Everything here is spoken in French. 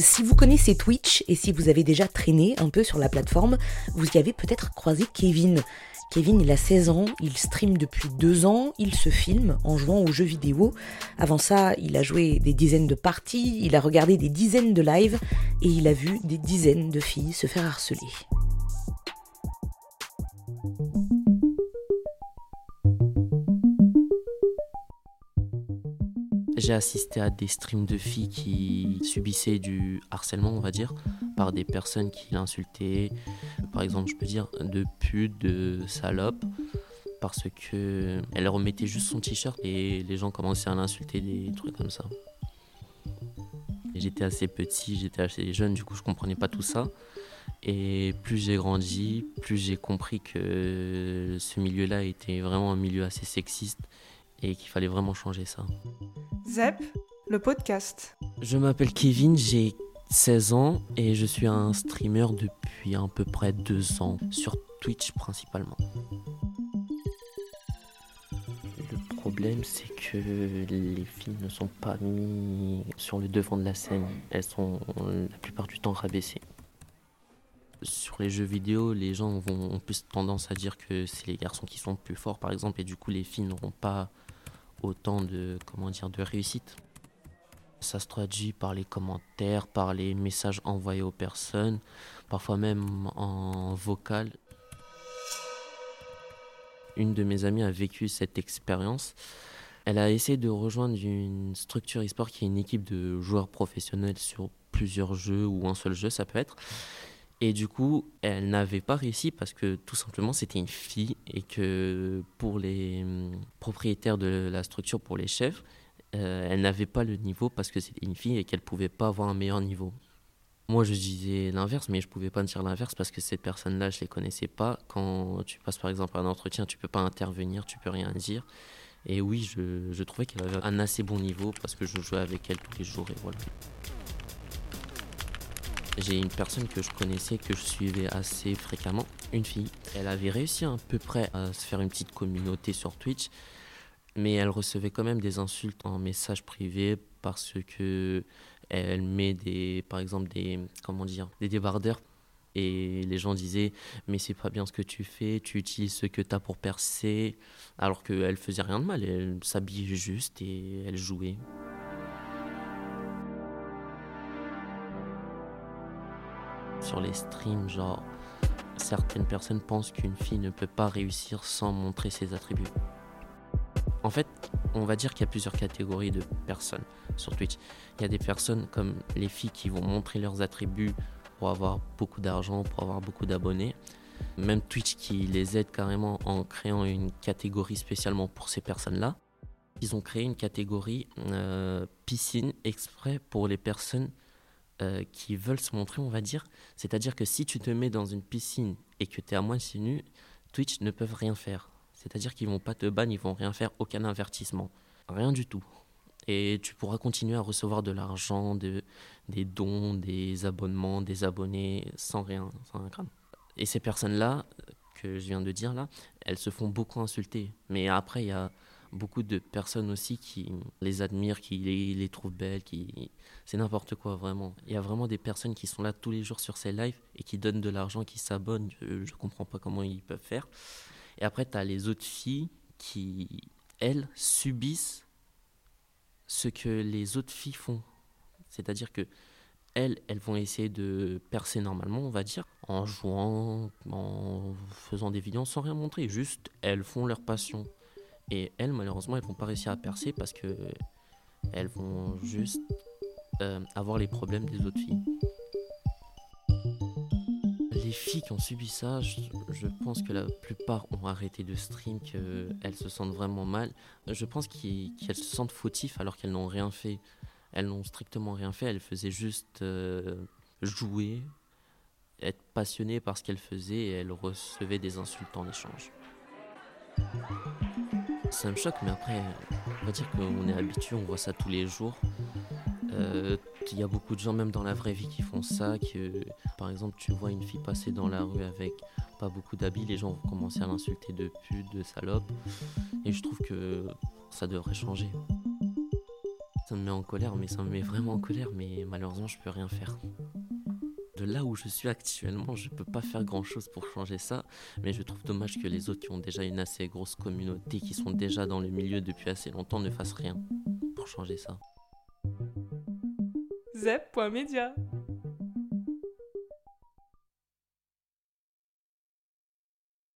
Si vous connaissez Twitch et si vous avez déjà traîné un peu sur la plateforme, vous y avez peut-être croisé Kevin. Kevin, il a 16 ans, il stream depuis 2 ans, il se filme en jouant aux jeux vidéo. Avant ça, il a joué des dizaines de parties, il a regardé des dizaines de lives et il a vu des dizaines de filles se faire harceler. J'ai assisté à des streams de filles qui subissaient du harcèlement, on va dire, par des personnes qui l'insultaient. Par exemple, je peux dire de pute, de salope, parce que elle remettait juste son t-shirt et les gens commençaient à l'insulter, des trucs comme ça. J'étais assez petit, j'étais assez jeune, du coup je comprenais pas tout ça. Et plus j'ai grandi, plus j'ai compris que ce milieu-là était vraiment un milieu assez sexiste et qu'il fallait vraiment changer ça. ZEP, le podcast. Je m'appelle Kevin, j'ai 16 ans et je suis un streamer depuis à peu près 2 ans, sur Twitch principalement. Le problème c'est que les filles ne sont pas mises sur le devant de la scène, elles sont la plupart du temps rabaissées. Sur les jeux vidéo, les gens ont plus tendance à dire que c'est les garçons qui sont plus forts par exemple et du coup les filles n'auront pas autant de, comment dire, de réussite. Ça se traduit par les commentaires, par les messages envoyés aux personnes, parfois même en vocal. Une de mes amies a vécu cette expérience. Elle a essayé de rejoindre une structure e-sport qui est une équipe de joueurs professionnels sur plusieurs jeux ou un seul jeu, ça peut être. Et du coup, elle n'avait pas réussi parce que tout simplement c'était une fille et que pour les hum, propriétaires de la structure, pour les chefs, euh, elle n'avait pas le niveau parce que c'était une fille et qu'elle pouvait pas avoir un meilleur niveau. Moi, je disais l'inverse, mais je pouvais pas dire l'inverse parce que ces personnes-là, je les connaissais pas. Quand tu passes par exemple un entretien, tu peux pas intervenir, tu peux rien dire. Et oui, je, je trouvais qu'elle avait un assez bon niveau parce que je jouais avec elle tous les jours et voilà. J'ai une personne que je connaissais, que je suivais assez fréquemment, une fille. Elle avait réussi à peu près à se faire une petite communauté sur Twitch, mais elle recevait quand même des insultes en message privé parce que elle met des, par exemple des, comment dire, des débardeurs et les gens disaient mais c'est pas bien ce que tu fais, tu utilises ce que tu as pour percer, alors qu'elle faisait rien de mal, elle s'habillait juste et elle jouait. Sur les streams, genre certaines personnes pensent qu'une fille ne peut pas réussir sans montrer ses attributs. En fait, on va dire qu'il y a plusieurs catégories de personnes sur Twitch. Il y a des personnes comme les filles qui vont montrer leurs attributs pour avoir beaucoup d'argent, pour avoir beaucoup d'abonnés. Même Twitch qui les aide carrément en créant une catégorie spécialement pour ces personnes-là. Ils ont créé une catégorie euh, piscine exprès pour les personnes euh, qui veulent se montrer, on va dire. C'est-à-dire que si tu te mets dans une piscine et que tu es à moitié nu, Twitch ne peuvent rien faire. C'est-à-dire qu'ils vont pas te ban, ils vont rien faire, aucun avertissement. Rien du tout. Et tu pourras continuer à recevoir de l'argent, de, des dons, des abonnements, des abonnés, sans rien, sans rien Et ces personnes-là, que je viens de dire là, elles se font beaucoup insulter. Mais après, il y a beaucoup de personnes aussi qui les admirent, qui les, trouvent belles, qui c'est n'importe quoi vraiment. Il y a vraiment des personnes qui sont là tous les jours sur ces lives et qui donnent de l'argent, qui s'abonnent. Je, ne comprends pas comment ils peuvent faire. Et après, tu as les autres filles qui, elles, subissent ce que les autres filles font. C'est-à-dire que elles, elles vont essayer de percer normalement, on va dire, en jouant, en faisant des vidéos sans rien montrer. Juste, elles font leur passion. Et elles, malheureusement, elles vont pas réussir à percer parce que elles vont juste euh, avoir les problèmes des autres filles. Les filles qui ont subi ça, je, pense que la plupart ont arrêté de stream, qu'elles se sentent vraiment mal. Je pense qu'elles se sentent fautifs alors qu'elles n'ont rien fait. Elles n'ont strictement rien fait, elles faisaient juste euh, jouer, être passionnées par ce qu'elles faisaient et elles recevaient des insultes en échange. Ça me choque, mais après, on va dire qu'on est habitué, on voit ça tous les jours. Euh, il y a beaucoup de gens, même dans la vraie vie, qui font ça. Par exemple, tu vois une fille passer dans la rue avec pas beaucoup d'habits, les gens vont commencer à l'insulter de pute, de salope. Et je trouve que ça devrait changer. Ça me met en colère, mais ça me met vraiment en colère, mais malheureusement, je peux rien faire. Là où je suis actuellement, je peux pas faire grand chose pour changer ça, mais je trouve dommage que les autres qui ont déjà une assez grosse communauté, qui sont déjà dans le milieu depuis assez longtemps, ne fassent rien pour changer ça. Zep.media